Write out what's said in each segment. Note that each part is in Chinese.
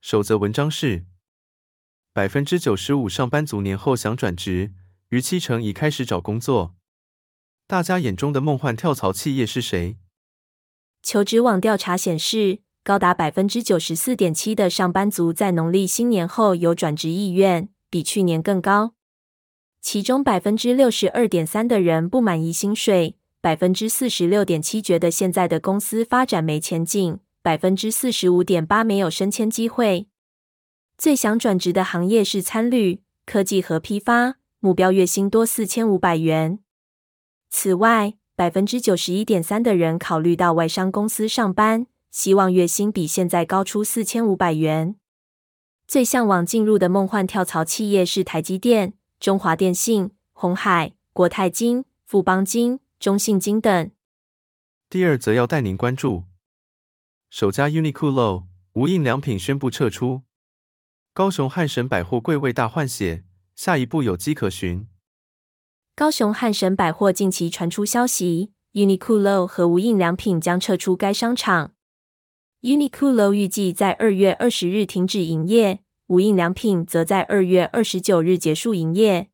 首则文章是：百分之九十五上班族年后想转职，逾七成已开始找工作。大家眼中的梦幻跳槽企业是谁？求职网调查显示，高达百分之九十四点七的上班族在农历新年后有转职意愿，比去年更高。其中百分之六十二点三的人不满意薪水，百分之四十六点七觉得现在的公司发展没前景。百分之四十五点八没有升迁机会。最想转职的行业是餐旅、科技和批发，目标月薪多四千五百元。此外，百分之九十一点三的人考虑到外商公司上班，希望月薪比现在高出四千五百元。最向往进入的梦幻跳槽企业是台积电、中华电信、鸿海、国泰金、富邦金、中信金等。第二则要带您关注。首家 Uniqlo 无印良品宣布撤出，高雄汉神百货柜位大换血，下一步有机可循。高雄汉神百货近期传出消息，Uniqlo 和无印良品将撤出该商场。Uniqlo 预计在二月二十日停止营业，无印良品则在二月二十九日结束营业。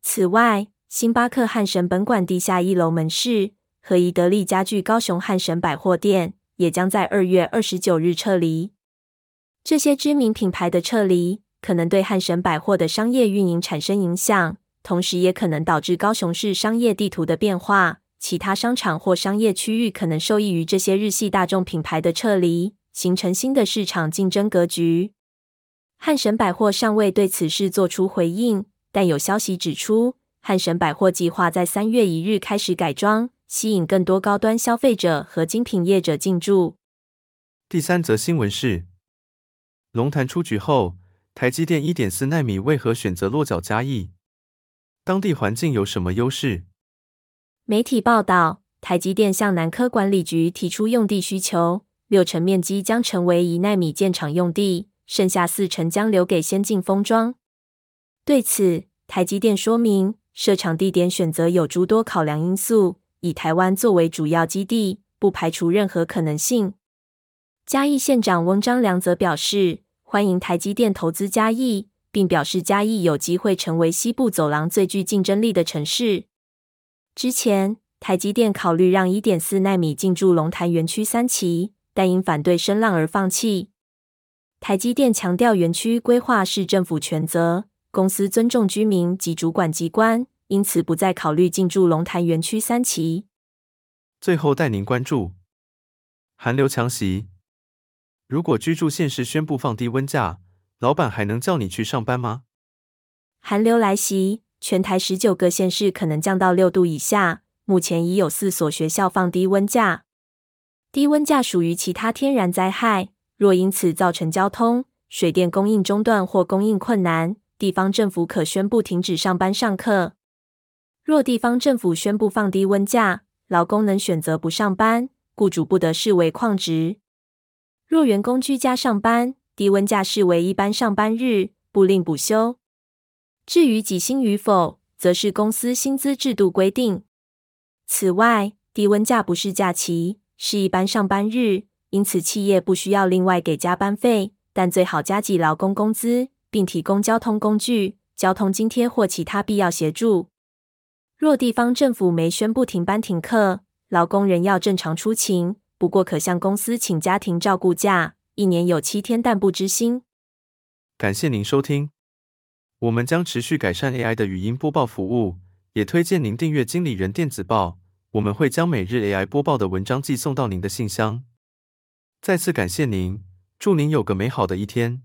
此外，星巴克汉神本馆地下一楼门市和宜得利家具高雄汉神百货店。也将在二月二十九日撤离。这些知名品牌的撤离，可能对汉神百货的商业运营产生影响，同时也可能导致高雄市商业地图的变化。其他商场或商业区域可能受益于这些日系大众品牌的撤离，形成新的市场竞争格局。汉神百货尚未对此事做出回应，但有消息指出，汉神百货计划在三月一日开始改装。吸引更多高端消费者和精品业者进驻。第三则新闻是，龙潭出局后，台积电一点四奈米为何选择落脚嘉义？当地环境有什么优势？媒体报道，台积电向南科管理局提出用地需求，六成面积将成为一纳米建厂用地，剩下四成将留给先进封装。对此，台积电说明，设厂地点选择有诸多考量因素。以台湾作为主要基地，不排除任何可能性。嘉义县长翁章良则表示，欢迎台积电投资嘉义，并表示嘉义有机会成为西部走廊最具竞争力的城市。之前，台积电考虑让一点四奈米进驻龙潭园区三期，但因反对声浪而放弃。台积电强调，园区规划是政府权责，公司尊重居民及主管机关。因此，不再考虑进驻龙潭园区三期。最后带您关注寒流强袭。如果居住县市宣布放低温假，老板还能叫你去上班吗？寒流来袭，全台十九个县市可能降到六度以下。目前已有四所学校放低温假。低温假属于其他天然灾害，若因此造成交通、水电供应中断或供应困难，地方政府可宣布停止上班上课。若地方政府宣布放低温假，劳工能选择不上班，雇主不得视为旷职。若员工居家上班，低温假视为一般上班日，不另补休。至于给薪与否，则是公司薪资制度规定。此外，低温假不是假期，是一般上班日，因此企业不需要另外给加班费，但最好加给劳工工资，并提供交通工具、交通津贴或其他必要协助。若地方政府没宣布停班停课，劳工仍要正常出勤，不过可向公司请家庭照顾假，一年有七天，但不知薪。感谢您收听，我们将持续改善 AI 的语音播报服务，也推荐您订阅经理人电子报，我们会将每日 AI 播报的文章寄送到您的信箱。再次感谢您，祝您有个美好的一天。